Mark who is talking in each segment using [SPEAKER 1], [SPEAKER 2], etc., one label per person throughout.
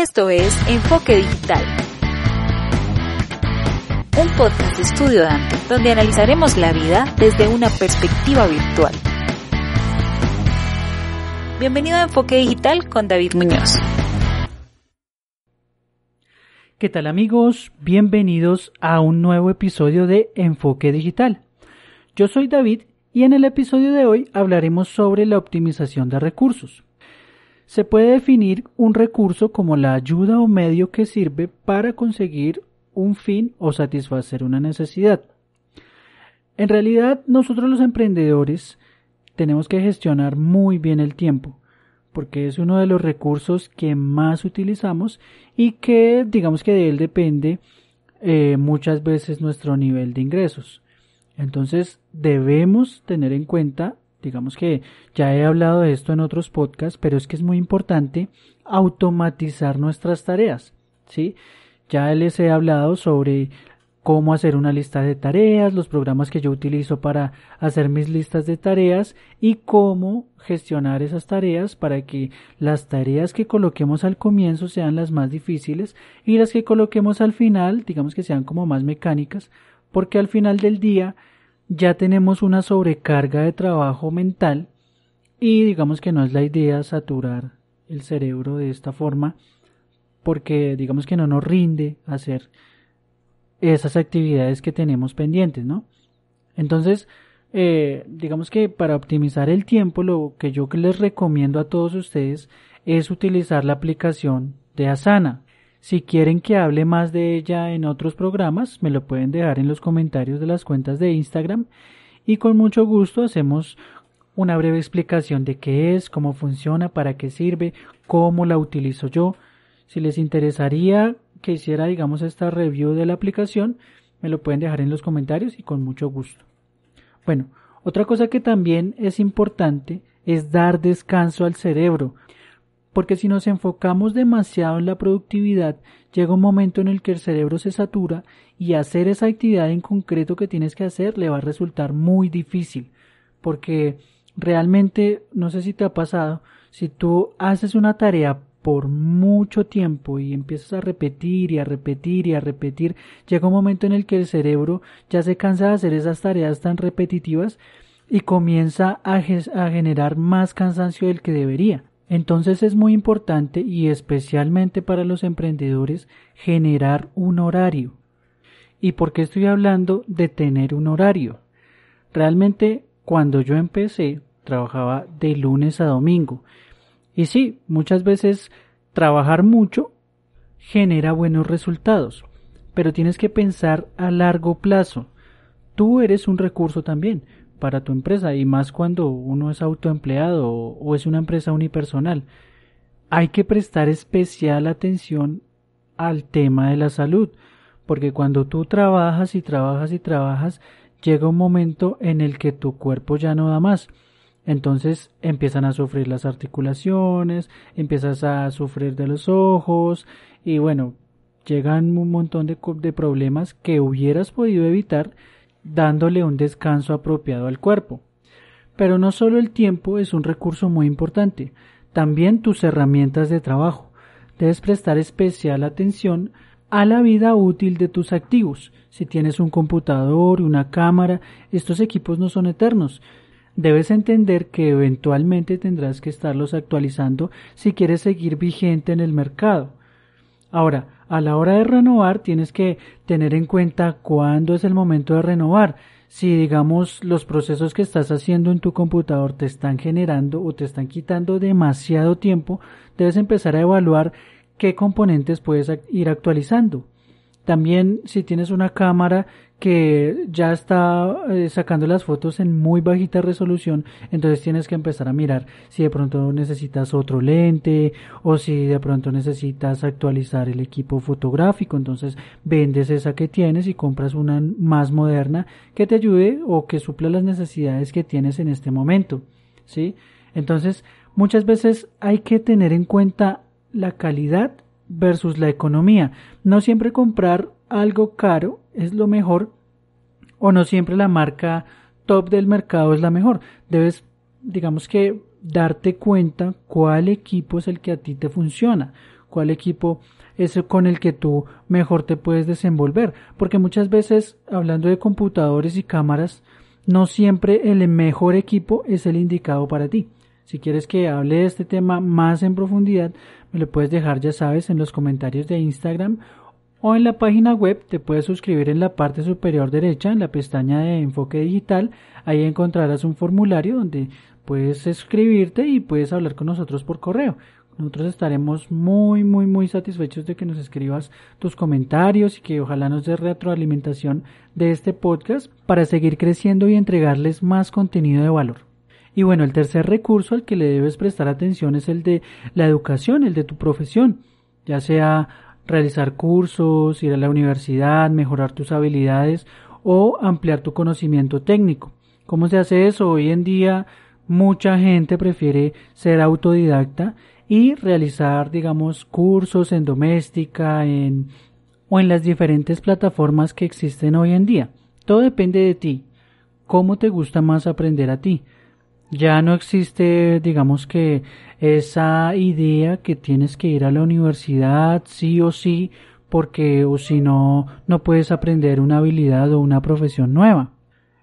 [SPEAKER 1] Esto es Enfoque Digital, un podcast de Estudio donde analizaremos la vida desde una perspectiva virtual. Bienvenido a Enfoque Digital con David Muñoz.
[SPEAKER 2] ¿Qué tal amigos? Bienvenidos a un nuevo episodio de Enfoque Digital. Yo soy David y en el episodio de hoy hablaremos sobre la optimización de recursos. Se puede definir un recurso como la ayuda o medio que sirve para conseguir un fin o satisfacer una necesidad. En realidad, nosotros los emprendedores tenemos que gestionar muy bien el tiempo, porque es uno de los recursos que más utilizamos y que digamos que de él depende eh, muchas veces nuestro nivel de ingresos. Entonces debemos tener en cuenta, digamos que ya he hablado de esto en otros podcasts, pero es que es muy importante automatizar nuestras tareas, ¿sí? Ya les he hablado sobre cómo hacer una lista de tareas, los programas que yo utilizo para hacer mis listas de tareas y cómo gestionar esas tareas para que las tareas que coloquemos al comienzo sean las más difíciles y las que coloquemos al final, digamos que sean como más mecánicas, porque al final del día ya tenemos una sobrecarga de trabajo mental y digamos que no es la idea saturar el cerebro de esta forma porque digamos que no nos rinde hacer esas actividades que tenemos pendientes, ¿no? Entonces, eh, digamos que para optimizar el tiempo, lo que yo les recomiendo a todos ustedes es utilizar la aplicación de Asana. Si quieren que hable más de ella en otros programas, me lo pueden dejar en los comentarios de las cuentas de Instagram y con mucho gusto hacemos una breve explicación de qué es, cómo funciona, para qué sirve, cómo la utilizo yo. Si les interesaría que hiciera, digamos, esta review de la aplicación, me lo pueden dejar en los comentarios y con mucho gusto. Bueno, otra cosa que también es importante es dar descanso al cerebro porque si nos enfocamos demasiado en la productividad, llega un momento en el que el cerebro se satura y hacer esa actividad en concreto que tienes que hacer le va a resultar muy difícil, porque realmente, no sé si te ha pasado, si tú haces una tarea por mucho tiempo y empiezas a repetir y a repetir y a repetir, llega un momento en el que el cerebro ya se cansa de hacer esas tareas tan repetitivas y comienza a, a generar más cansancio del que debería. Entonces es muy importante y especialmente para los emprendedores generar un horario. ¿Y por qué estoy hablando de tener un horario? Realmente cuando yo empecé trabajaba de lunes a domingo. Y sí, muchas veces trabajar mucho genera buenos resultados, pero tienes que pensar a largo plazo. Tú eres un recurso también para tu empresa y más cuando uno es autoempleado o, es una empresa unipersonal. Hay que prestar especial atención al tema de la salud, porque cuando tú trabajas y trabajas y trabajas, llega un momento en el que tu cuerpo ya no da más. Entonces empiezan a sufrir las articulaciones, empiezas a sufrir de los ojos y bueno, llegan un montón de, problemas que hubieras podido evitar dándole un descanso apropiado al cuerpo. Pero no solo el tiempo es un recurso muy importante, también tus herramientas de trabajo. Debes prestar especial atención a la vida útil de tus activos. Si tienes un computador, una cámara, estos equipos no son eternos. Debes entender que eventualmente tendrás que estarlos actualizando si quieres seguir vigente en el mercado. Ahora, a la hora de renovar tienes que tener en cuenta cuándo es el momento de renovar. Si digamos los procesos que estás haciendo en tu computador te están generando o te están quitando demasiado tiempo, debes empezar a evaluar qué componentes puedes ir actualizando. También si tienes una cámara que ya está eh, sacando las fotos en muy bajita resolución, entonces tienes que empezar a mirar si de pronto necesitas otro lente o si de pronto necesitas actualizar el equipo fotográfico, entonces vendes esa que tienes y compras una más moderna que te ayude o que supla las necesidades que tienes en este momento, ¿sí? Entonces, muchas veces hay que tener en cuenta la calidad versus la economía. No siempre comprar algo caro es lo mejor o no siempre la marca top del mercado es la mejor. Debes, digamos que, darte cuenta cuál equipo es el que a ti te funciona, cuál equipo es con el que tú mejor te puedes desenvolver. Porque muchas veces, hablando de computadores y cámaras, no siempre el mejor equipo es el indicado para ti. Si quieres que hable de este tema más en profundidad, me lo puedes dejar, ya sabes, en los comentarios de Instagram o en la página web te puedes suscribir en la parte superior derecha, en la pestaña de enfoque digital. Ahí encontrarás un formulario donde puedes escribirte y puedes hablar con nosotros por correo. Nosotros estaremos muy, muy, muy satisfechos de que nos escribas tus comentarios y que ojalá nos dé retroalimentación de este podcast para seguir creciendo y entregarles más contenido de valor. Y bueno, el tercer recurso al que le debes prestar atención es el de la educación, el de tu profesión, ya sea realizar cursos, ir a la universidad, mejorar tus habilidades o ampliar tu conocimiento técnico. ¿Cómo se hace eso? Hoy en día mucha gente prefiere ser autodidacta y realizar, digamos, cursos en doméstica, en o en las diferentes plataformas que existen hoy en día. Todo depende de ti. ¿Cómo te gusta más aprender a ti? Ya no existe, digamos que, esa idea que tienes que ir a la universidad sí o sí, porque o si no, no puedes aprender una habilidad o una profesión nueva.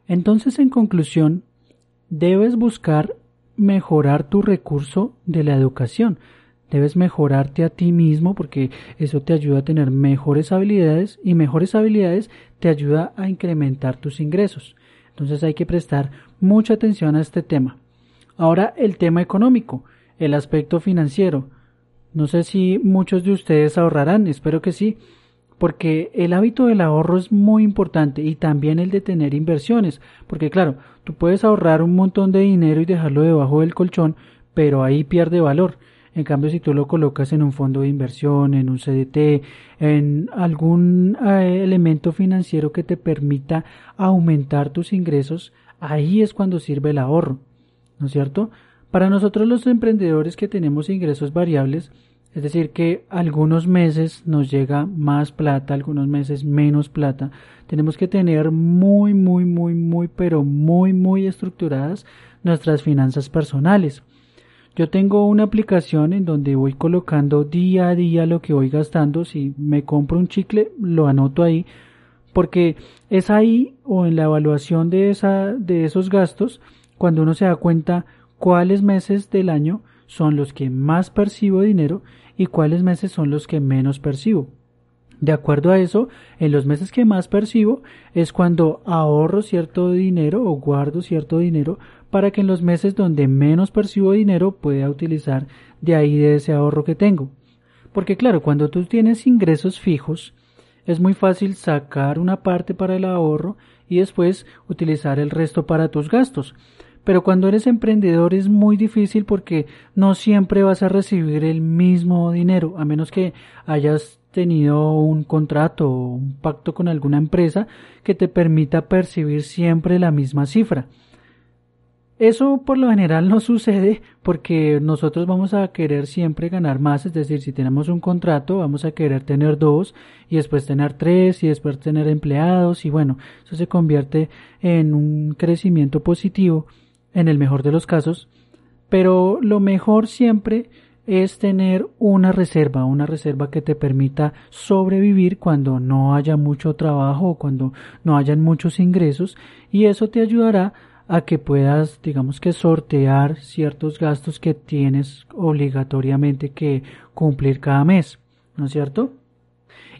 [SPEAKER 2] Entonces, en conclusión, debes buscar mejorar tu recurso de la educación. Debes mejorarte a ti mismo porque eso te ayuda a tener mejores habilidades y mejores habilidades te ayuda a incrementar tus ingresos. Entonces hay que prestar mucha atención a este tema. Ahora el tema económico, el aspecto financiero. No sé si muchos de ustedes ahorrarán, espero que sí, porque el hábito del ahorro es muy importante y también el de tener inversiones, porque claro, tú puedes ahorrar un montón de dinero y dejarlo debajo del colchón, pero ahí pierde valor. En cambio, si tú lo colocas en un fondo de inversión, en un CDT, en algún eh, elemento financiero que te permita aumentar tus ingresos, ahí es cuando sirve el ahorro. ¿No es cierto? Para nosotros los emprendedores que tenemos ingresos variables, es decir, que algunos meses nos llega más plata, algunos meses menos plata. Tenemos que tener muy, muy, muy, muy, pero muy, muy estructuradas nuestras finanzas personales. Yo tengo una aplicación en donde voy colocando día a día lo que voy gastando. Si me compro un chicle, lo anoto ahí, porque es ahí o en la evaluación de, esa, de esos gastos cuando uno se da cuenta cuáles meses del año son los que más percibo dinero y cuáles meses son los que menos percibo. De acuerdo a eso, en los meses que más percibo es cuando ahorro cierto dinero o guardo cierto dinero para que en los meses donde menos percibo dinero pueda utilizar de ahí de ese ahorro que tengo. Porque claro, cuando tú tienes ingresos fijos, es muy fácil sacar una parte para el ahorro y después utilizar el resto para tus gastos. Pero cuando eres emprendedor es muy difícil porque no siempre vas a recibir el mismo dinero, a menos que hayas tenido un contrato o un pacto con alguna empresa que te permita percibir siempre la misma cifra. Eso por lo general no sucede porque nosotros vamos a querer siempre ganar más, es decir, si tenemos un contrato vamos a querer tener dos y después tener tres y después tener empleados y bueno, eso se convierte en un crecimiento positivo en el mejor de los casos, pero lo mejor siempre es tener una reserva, una reserva que te permita sobrevivir cuando no haya mucho trabajo o cuando no hayan muchos ingresos y eso te ayudará a que puedas, digamos que sortear ciertos gastos que tienes obligatoriamente que cumplir cada mes, ¿no es cierto?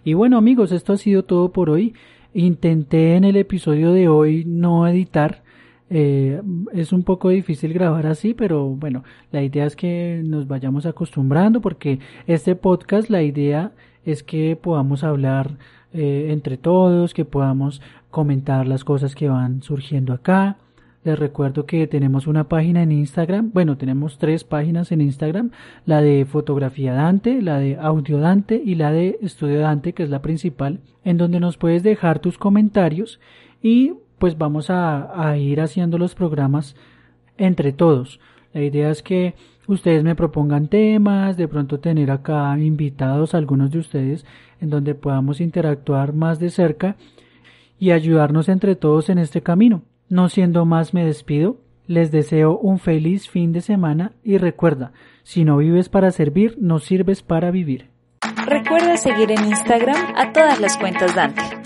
[SPEAKER 2] Y bueno amigos, esto ha sido todo por hoy. Intenté en el episodio de hoy no editar, eh, es un poco difícil grabar así, pero bueno, la idea es que nos vayamos acostumbrando porque este podcast, la idea es que podamos hablar eh, entre todos, que podamos comentar las cosas que van surgiendo acá. Les recuerdo que tenemos una página en Instagram, bueno, tenemos tres páginas en Instagram, la de fotografía Dante, la de audio Dante y la de estudio Dante, que es la principal, en donde nos puedes dejar tus comentarios y pues vamos a, ir haciendo los programas entre todos. La idea es que ustedes me propongan temas, de pronto tener acá invitados algunos de ustedes en donde podamos interactuar más de cerca y ayudarnos entre todos en este camino. No siendo más me despido, les deseo un feliz fin de semana y recuerda, si no vives para servir, no sirves para vivir.
[SPEAKER 1] Recuerda seguir en Instagram a todas las cuentas Dante.